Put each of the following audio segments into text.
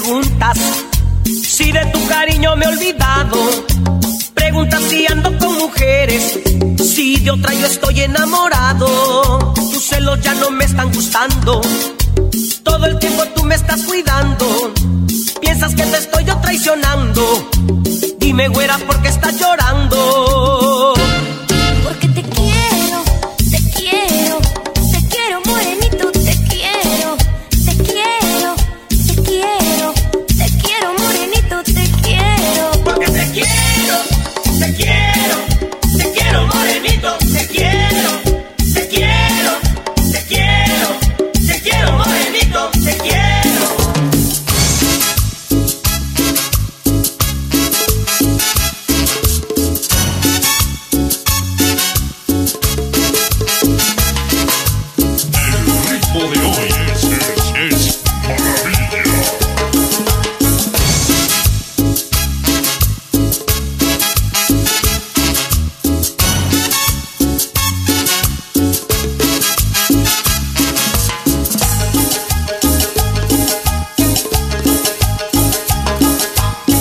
preguntas si de tu cariño me he olvidado. Preguntas si ando con mujeres, si de otra yo estoy enamorado. Tus celos ya no me están gustando. Todo el tiempo tú me estás cuidando. Piensas que te estoy yo traicionando. Dime, güera, ¿por qué estás llorando?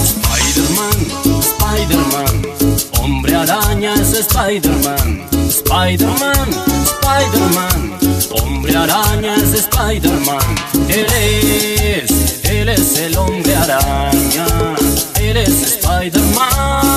Spiderman, Spiderman, hombre araña, es Spiderman, Spiderman. Spider-Man, hombre araña es Spider-Man. Él es, él es el hombre araña, él es Spider-Man.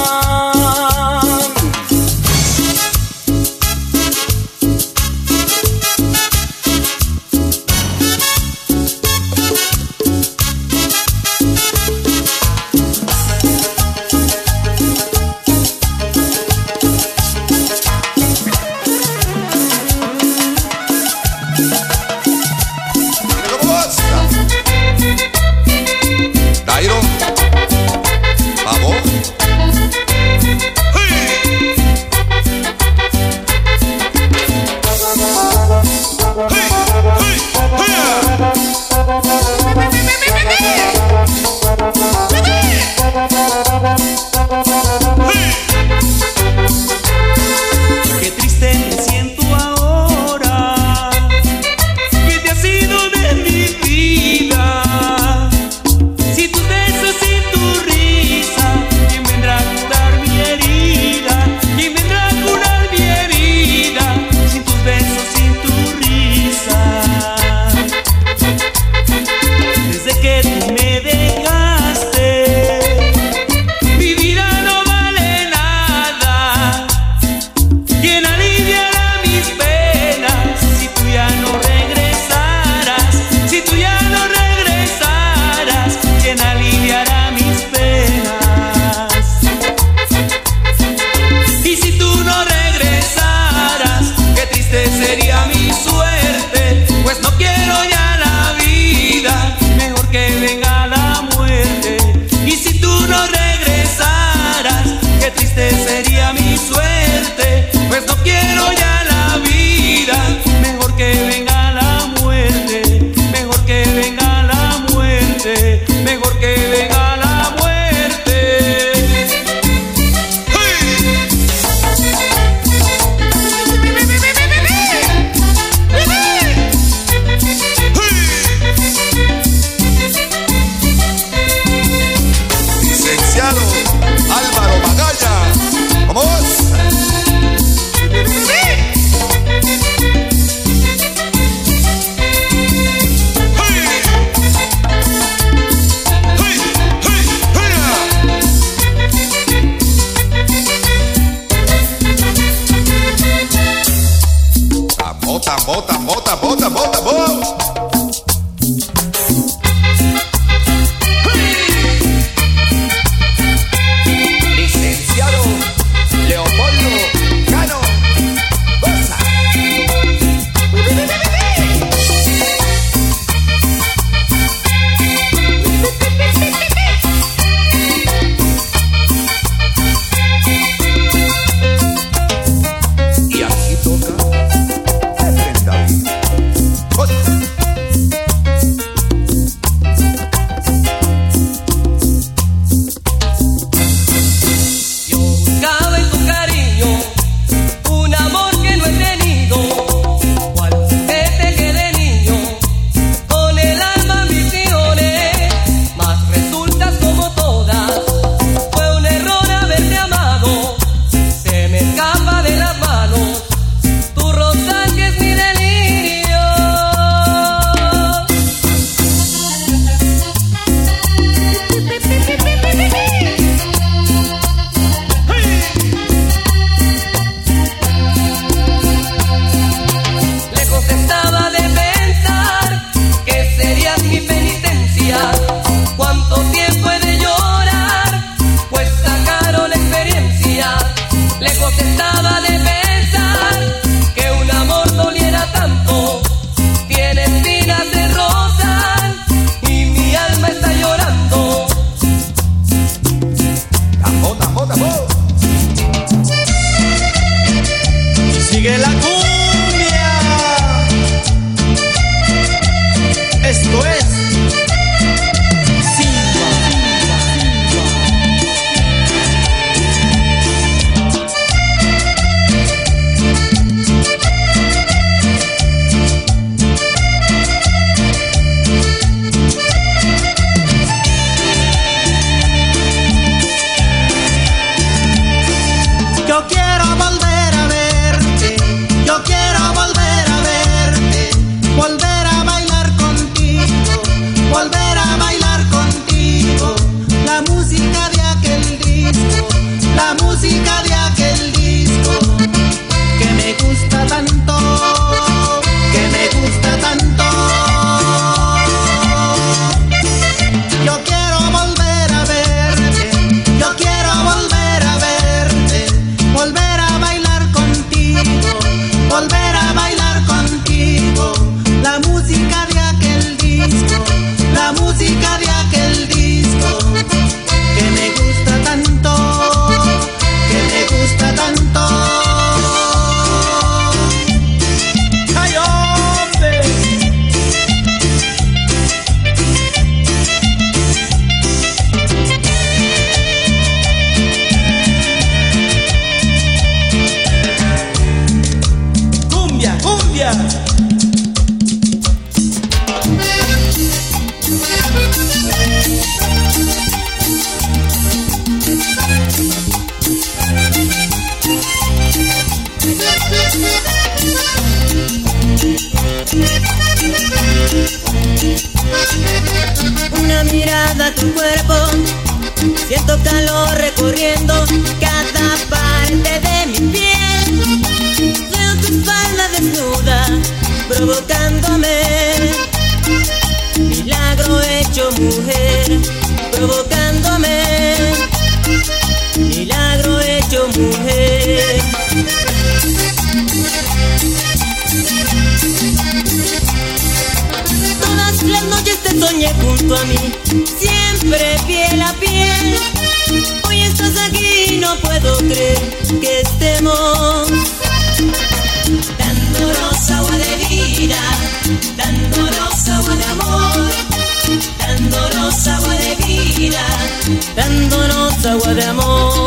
Go get mirada, tu cuerpo, siento calor recorriendo a mí, siempre piel a piel. Hoy estás aquí, no puedo creer que estemos dándonos agua de vida, dándonos agua de amor, dándonos agua de vida, dándonos agua de amor.